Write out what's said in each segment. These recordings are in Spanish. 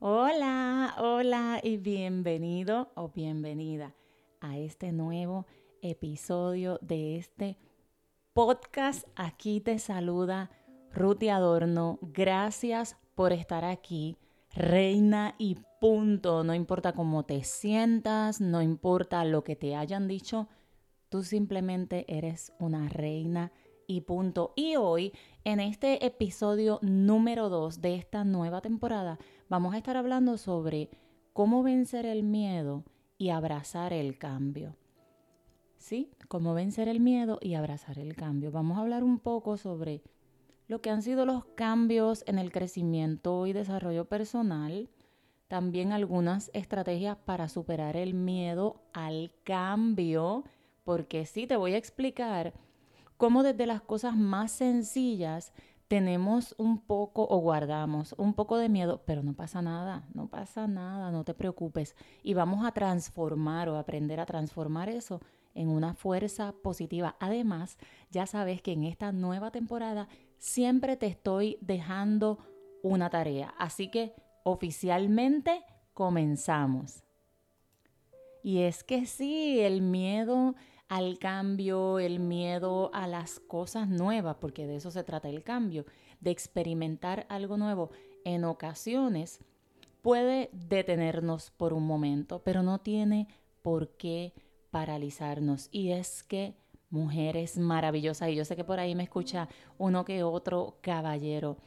Hola, hola y bienvenido o bienvenida a este nuevo episodio de este podcast. Aquí te saluda Ruti Adorno. Gracias por estar aquí, reina y punto. No importa cómo te sientas, no importa lo que te hayan dicho, tú simplemente eres una reina y punto. Y hoy, en este episodio número 2 de esta nueva temporada, vamos a estar hablando sobre cómo vencer el miedo y abrazar el cambio. ¿Sí? Cómo vencer el miedo y abrazar el cambio. Vamos a hablar un poco sobre lo que han sido los cambios en el crecimiento y desarrollo personal. También algunas estrategias para superar el miedo al cambio. Porque sí, te voy a explicar cómo desde las cosas más sencillas tenemos un poco o guardamos un poco de miedo, pero no pasa nada, no pasa nada, no te preocupes. Y vamos a transformar o aprender a transformar eso en una fuerza positiva. Además, ya sabes que en esta nueva temporada siempre te estoy dejando una tarea. Así que oficialmente comenzamos. Y es que sí, el miedo al cambio, el miedo a las cosas nuevas, porque de eso se trata el cambio, de experimentar algo nuevo, en ocasiones puede detenernos por un momento, pero no tiene por qué paralizarnos. Y es que mujeres maravillosas, y yo sé que por ahí me escucha uno que otro caballero,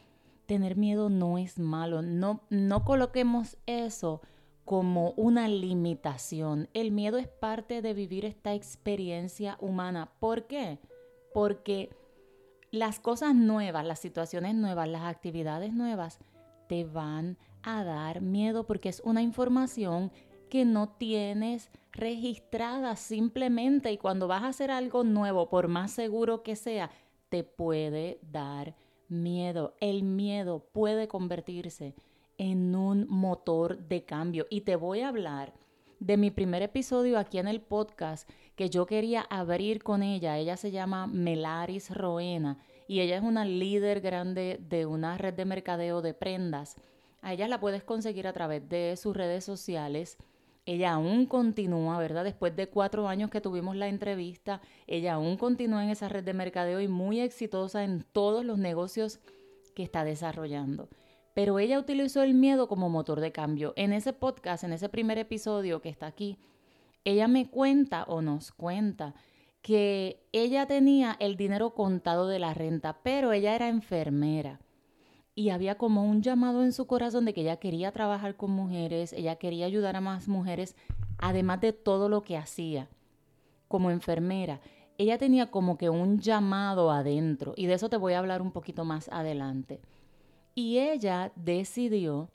tener miedo no es malo, no, no coloquemos eso como una limitación. El miedo es parte de vivir esta experiencia humana. ¿Por qué? Porque las cosas nuevas, las situaciones nuevas, las actividades nuevas te van a dar miedo porque es una información que no tienes registrada simplemente y cuando vas a hacer algo nuevo, por más seguro que sea, te puede dar miedo. El miedo puede convertirse en un motor de cambio. Y te voy a hablar de mi primer episodio aquí en el podcast que yo quería abrir con ella. Ella se llama Melaris Roena y ella es una líder grande de una red de mercadeo de prendas. A ella la puedes conseguir a través de sus redes sociales. Ella aún continúa, ¿verdad? Después de cuatro años que tuvimos la entrevista, ella aún continúa en esa red de mercadeo y muy exitosa en todos los negocios que está desarrollando pero ella utilizó el miedo como motor de cambio. En ese podcast, en ese primer episodio que está aquí, ella me cuenta o nos cuenta que ella tenía el dinero contado de la renta, pero ella era enfermera. Y había como un llamado en su corazón de que ella quería trabajar con mujeres, ella quería ayudar a más mujeres, además de todo lo que hacía como enfermera. Ella tenía como que un llamado adentro, y de eso te voy a hablar un poquito más adelante. Y ella decidió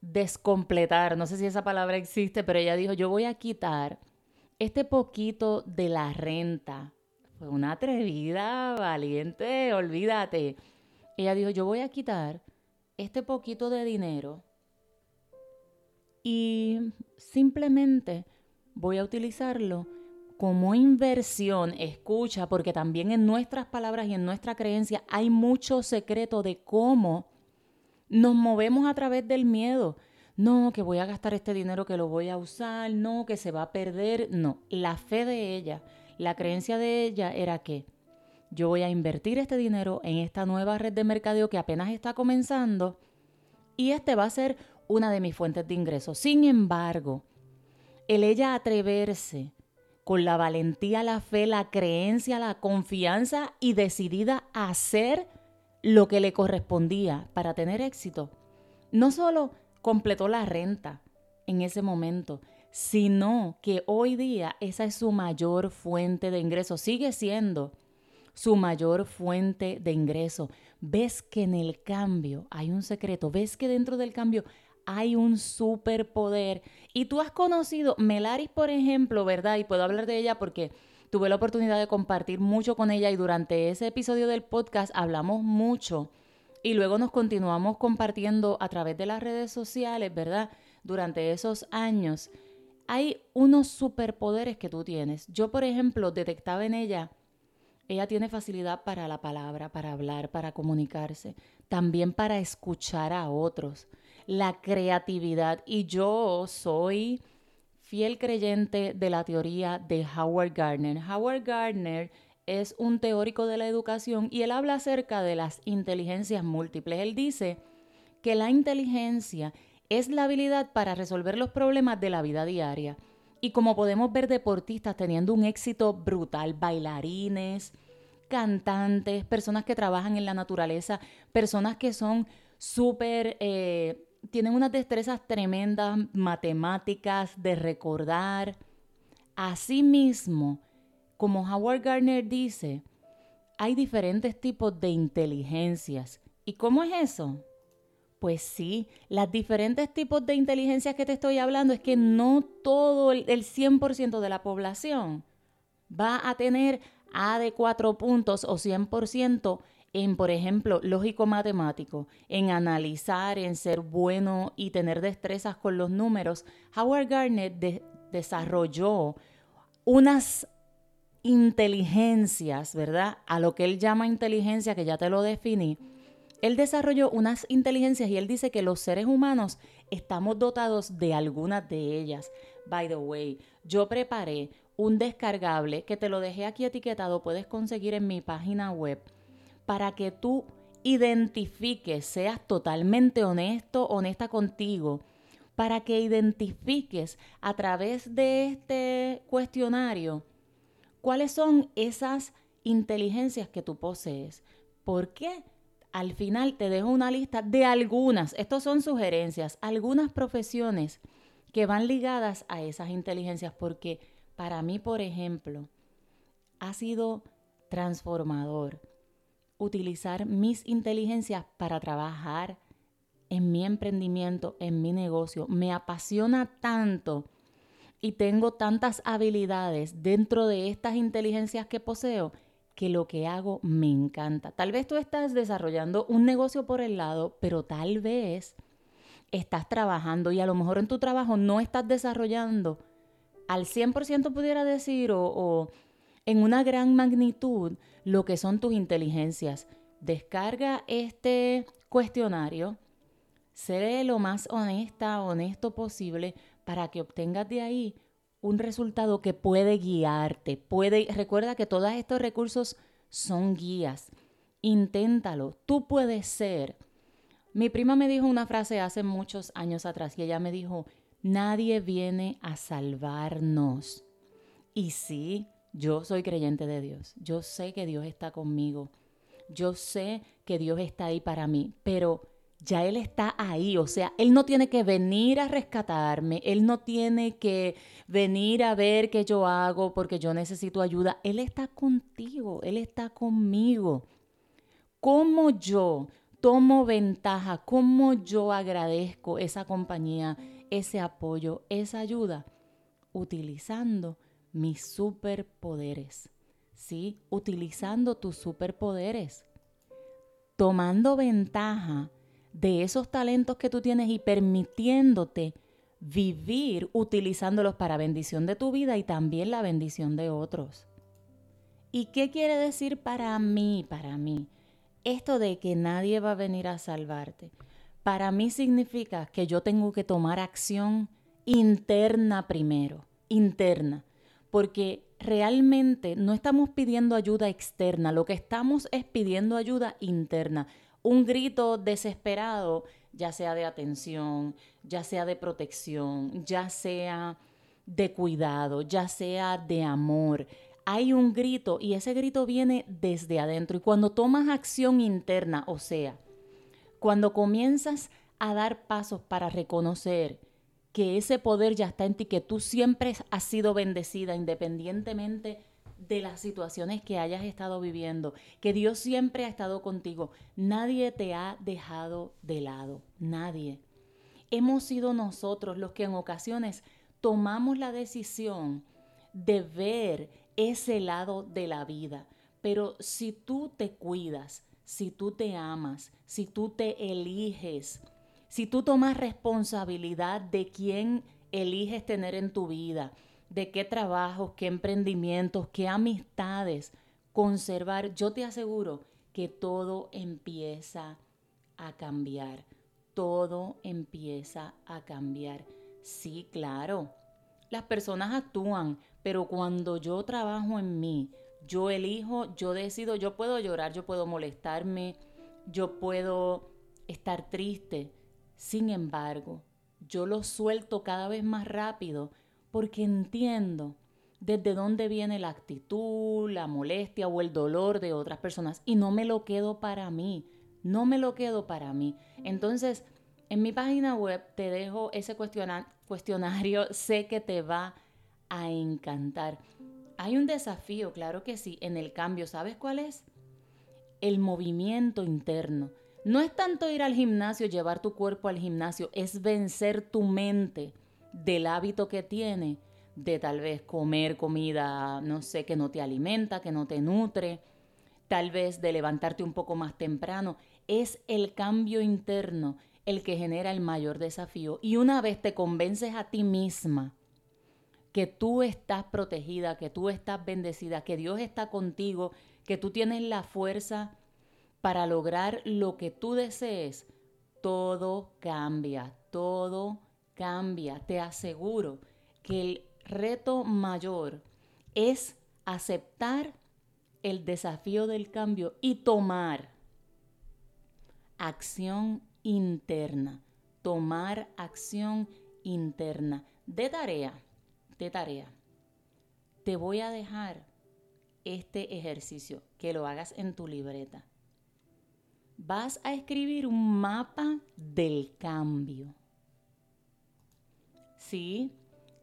descompletar, no sé si esa palabra existe, pero ella dijo, yo voy a quitar este poquito de la renta. Fue una atrevida, valiente, olvídate. Ella dijo, yo voy a quitar este poquito de dinero y simplemente voy a utilizarlo como inversión, escucha, porque también en nuestras palabras y en nuestra creencia hay mucho secreto de cómo nos movemos a través del miedo. No, que voy a gastar este dinero que lo voy a usar, no, que se va a perder. No, la fe de ella, la creencia de ella era que yo voy a invertir este dinero en esta nueva red de mercadeo que apenas está comenzando y este va a ser una de mis fuentes de ingresos. Sin embargo, el ella atreverse con la valentía, la fe, la creencia, la confianza y decidida a hacer lo que le correspondía para tener éxito, no solo completó la renta en ese momento, sino que hoy día esa es su mayor fuente de ingreso, sigue siendo su mayor fuente de ingreso. Ves que en el cambio hay un secreto, ves que dentro del cambio hay un superpoder. Y tú has conocido Melaris, por ejemplo, ¿verdad? Y puedo hablar de ella porque tuve la oportunidad de compartir mucho con ella y durante ese episodio del podcast hablamos mucho y luego nos continuamos compartiendo a través de las redes sociales, ¿verdad? Durante esos años. Hay unos superpoderes que tú tienes. Yo, por ejemplo, detectaba en ella, ella tiene facilidad para la palabra, para hablar, para comunicarse, también para escuchar a otros. La creatividad. Y yo soy fiel creyente de la teoría de Howard Gardner. Howard Gardner es un teórico de la educación y él habla acerca de las inteligencias múltiples. Él dice que la inteligencia es la habilidad para resolver los problemas de la vida diaria. Y como podemos ver deportistas teniendo un éxito brutal, bailarines, cantantes, personas que trabajan en la naturaleza, personas que son súper, eh, tienen unas destrezas tremendas, matemáticas, de recordar. Asimismo, como Howard Gardner dice, hay diferentes tipos de inteligencias. ¿Y cómo es eso? Pues sí, las diferentes tipos de inteligencias que te estoy hablando es que no todo el, 100% de la población va a tener A de cuatro puntos o 100% en, por ejemplo, lógico-matemático, en analizar, en ser bueno y tener destrezas con los números. Howard Gardner desarrolló unas inteligencias, ¿verdad? A lo que él llama inteligencia, que ya te lo definí, él desarrolló unas inteligencias y él dice que los seres humanos estamos dotados de algunas de ellas. By the way, yo preparé un descargable que te lo dejé aquí etiquetado, puedes conseguir en mi página web, para que tú identifiques, seas totalmente honesto, honesta contigo, para que identifiques a través de este cuestionario cuáles son esas inteligencias que tú posees. ¿Por qué? al final te dejo una lista de algunas, estos son sugerencias, algunas profesiones que van ligadas a esas inteligencias, porque para mí, por ejemplo, ha sido transformador utilizar mis inteligencias para trabajar en mi emprendimiento, en mi negocio. Me apasiona tanto y tengo tantas habilidades dentro de estas inteligencias que poseo que lo que hago me encanta. Tal vez tú estás desarrollando un negocio por el lado, pero tal vez estás trabajando y a lo mejor en tu trabajo no estás desarrollando al 100% pudiera decir o, o en una gran magnitud lo que son tus inteligencias. Descarga este cuestionario, sé lo más honesta, honesto posible para que obtengas de ahí un resultado que puede guiarte, puede, recuerda que todos estos recursos son guías. Inténtalo, tú puedes ser. Mi prima me dijo una frase hace muchos años atrás y ella me dijo, nadie viene a salvarnos. Y sí, yo soy creyente de Dios, yo sé que Dios está conmigo, yo sé que Dios está ahí para mí, pero ya Él está ahí, o sea, Él no tiene que venir a rescatarme, Él no tiene que venir a ver qué yo hago porque yo necesito ayuda, Él está contigo, Él está conmigo. ¿Cómo yo tomo ventaja? ¿Cómo yo agradezco esa compañía, ese apoyo, esa ayuda? Utilizando mis superpoderes, ¿sí? Utilizando tus superpoderes, tomando ventaja de esos talentos que tú tienes y permitiéndote vivir utilizándolos para bendición de tu vida y también la bendición de otros. ¿Y qué quiere decir para mí, para mí? Esto de que nadie va a venir a salvarte. Para mí significa que yo tengo que tomar acción interna primero, interna, porque realmente no estamos pidiendo ayuda externa, lo que estamos es pidiendo ayuda interna un grito desesperado, ya sea de atención, ya sea de protección, ya sea de cuidado, ya sea de amor. Hay un grito y ese grito viene desde adentro. Y cuando tomas acción interna, o sea, cuando comienzas a dar pasos para reconocer que ese poder ya está en ti, que tú siempre has sido bendecida independientemente de las situaciones que hayas estado viviendo, que Dios siempre ha estado contigo. Nadie te ha dejado de lado, nadie. Hemos sido nosotros los que en ocasiones tomamos la decisión de ver ese lado de la vida. Pero si tú te cuidas, si tú te amas, si tú te eliges, si tú tomas responsabilidad de quién eliges tener en tu vida, de qué trabajos, qué emprendimientos, qué amistades conservar, yo te aseguro que todo empieza a cambiar. todo empieza a cambiar. Sí, claro, las personas actúan, pero cuando yo trabajo en mí, yo elijo, yo decido, yo puedo llorar, yo puedo molestarme, yo puedo estar triste. Sin embargo, yo lo suelto cada vez más rápido porque entiendo desde dónde viene la actitud, la molestia o el dolor de otras personas y no me lo quedo para mí, no me lo quedo para mí. Entonces, en mi página web te dejo ese cuestionario, sé que te va a encantar. Hay un desafío, claro que sí, en el cambio, ¿sabes cuál es? El movimiento interno. No es tanto ir al gimnasio, llevar tu cuerpo al gimnasio, es vencer tu mente del hábito que tiene de tal vez comer comida, no sé, que no te alimenta, que no te nutre, tal vez de levantarte un poco más temprano. Es el cambio interno el que genera el mayor desafío. Y una vez te convences a ti misma que tú estás protegida, que tú estás bendecida, que Dios está contigo, que tú tienes la fuerza para lograr lo que tú desees, todo cambia, todo cambia. Te aseguro que el reto mayor es aceptar el desafío del cambio y tomar acción interna. Tomar acción interna. De tarea, de tarea. Te voy a dejar este ejercicio, que lo hagas en tu libreta. Vas a escribir un mapa del cambio. ¿Sí?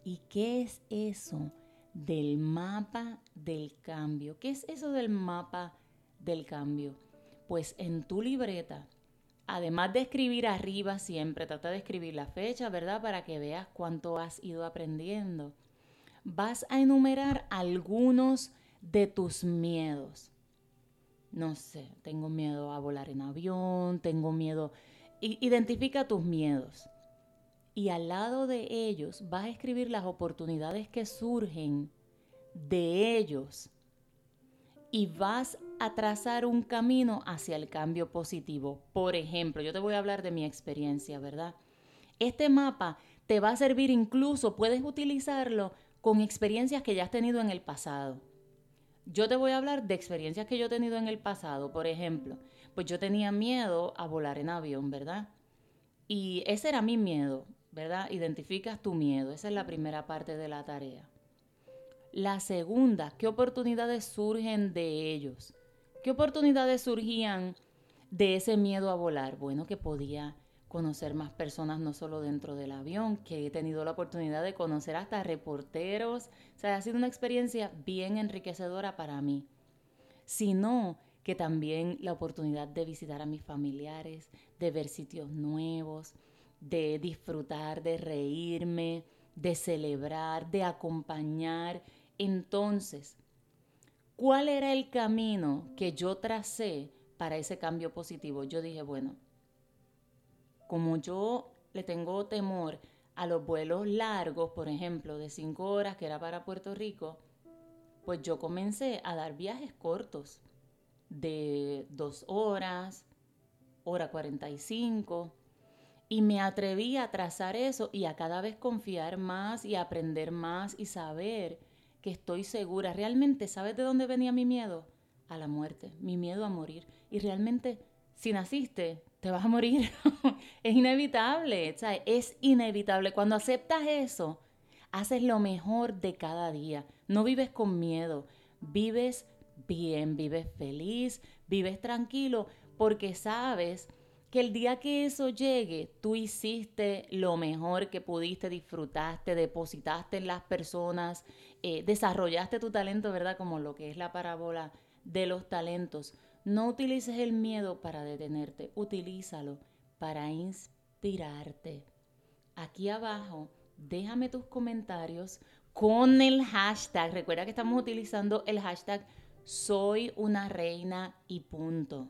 ¿Y qué es eso del mapa del cambio? ¿Qué es eso del mapa del cambio? Pues en tu libreta, además de escribir arriba siempre, trata de escribir la fecha, ¿verdad? Para que veas cuánto has ido aprendiendo. Vas a enumerar algunos de tus miedos. No sé, tengo miedo a volar en avión, tengo miedo... Identifica tus miedos y al lado de ellos vas a escribir las oportunidades que surgen de ellos y vas a trazar un camino hacia el cambio positivo. Por ejemplo, yo te voy a hablar de mi experiencia, ¿verdad? Este mapa te va a servir incluso, puedes utilizarlo con experiencias que ya has tenido en el pasado. Yo te voy a hablar de experiencias que yo he tenido en el pasado. Por ejemplo, pues yo tenía miedo a volar en avión, ¿verdad? Y ese era mi miedo. ¿verdad? Identificas tu miedo. Esa es la primera parte de la tarea. La segunda, ¿qué oportunidades surgen de ellos? ¿Qué oportunidades surgían de ese miedo a volar? Bueno, que podía conocer más personas no solo dentro del avión, que he tenido la oportunidad de conocer hasta reporteros. O sea, ha sido una experiencia bien enriquecedora para mí. Sino que también la oportunidad de visitar a mis familiares, de ver sitios nuevos, de disfrutar, de reírme, de celebrar, de acompañar. Entonces, ¿cuál era el camino que yo tracé para ese cambio positivo? Yo dije, bueno, como yo le tengo temor a los vuelos largos, por ejemplo, de cinco horas, que era para Puerto Rico, pues yo comencé a dar viajes cortos de dos horas, hora 45 y me atreví a trazar eso y a cada vez confiar más y aprender más y saber que estoy segura. Realmente, ¿sabes de dónde venía mi miedo? A la muerte, mi miedo a morir. Y realmente, si naciste, te vas a morir. es inevitable, es inevitable. Cuando aceptas eso, haces lo mejor de cada día. No vives con miedo, vives bien, vives feliz, vives tranquilo, porque sabes que el día que eso llegue, tú hiciste lo mejor que pudiste, disfrutaste, depositaste en las personas, eh, desarrollaste tu talento, ¿verdad? Como lo que es la parábola de los talentos. No utilices el miedo para detenerte, utilízalo para inspirarte. Aquí abajo, déjame tus comentarios con el hashtag. Recuerda que estamos utilizando el hashtag soy una reina y punto.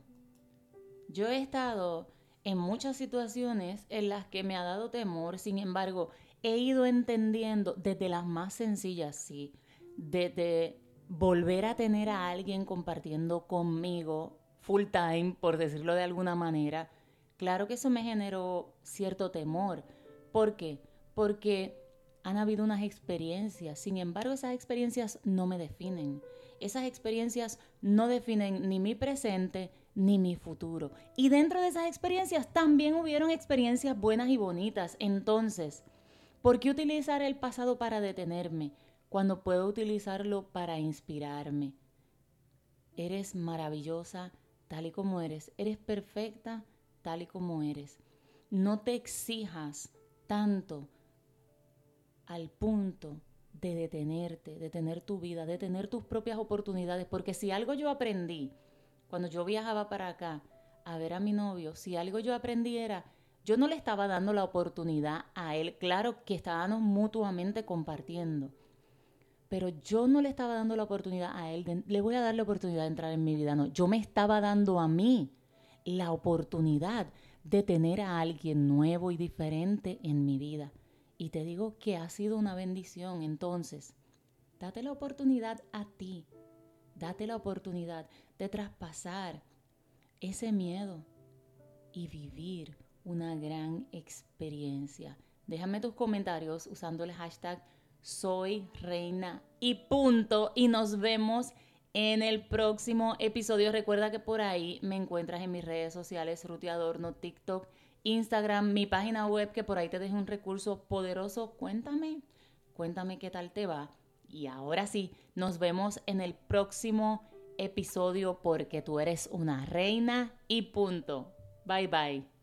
Yo he estado en muchas situaciones en las que me ha dado temor, sin embargo, he ido entendiendo desde las más sencillas, sí, desde volver a tener a alguien compartiendo conmigo full time, por decirlo de alguna manera, Claro que eso me generó cierto temor. ¿Por qué? Porque han habido unas experiencias, sin embargo esas experiencias no me definen. Esas experiencias no definen ni mi presente ni mi futuro. Y dentro de esas experiencias también hubieron experiencias buenas y bonitas. Entonces, ¿por qué utilizar el pasado para detenerme cuando puedo utilizarlo para inspirarme? Eres maravillosa tal y como eres. Eres perfecta tal y como eres. No te exijas tanto al punto de detenerte, de tener tu vida, de tener tus propias oportunidades, porque si algo yo aprendí cuando yo viajaba para acá a ver a mi novio, si algo yo aprendí era, yo no le estaba dando la oportunidad a él, claro que estábamos mutuamente compartiendo, pero yo no le estaba dando la oportunidad a él, le voy a dar la oportunidad de entrar en mi vida, no, yo me estaba dando a mí la oportunidad de tener a alguien nuevo y diferente en mi vida. Y te digo que ha sido una bendición. Entonces, date la oportunidad a ti. Date la oportunidad de traspasar ese miedo y vivir una gran experiencia. Déjame tus comentarios usando el hashtag soy reina y punto. Y nos vemos en el próximo episodio. Recuerda que por ahí me encuentras en mis redes sociales, Ruteadorno, TikTok Instagram, mi página web, que por ahí te dejo un recurso poderoso. Cuéntame, cuéntame qué tal te va. Y ahora sí, nos vemos en el próximo episodio porque tú eres una reina y punto. Bye bye.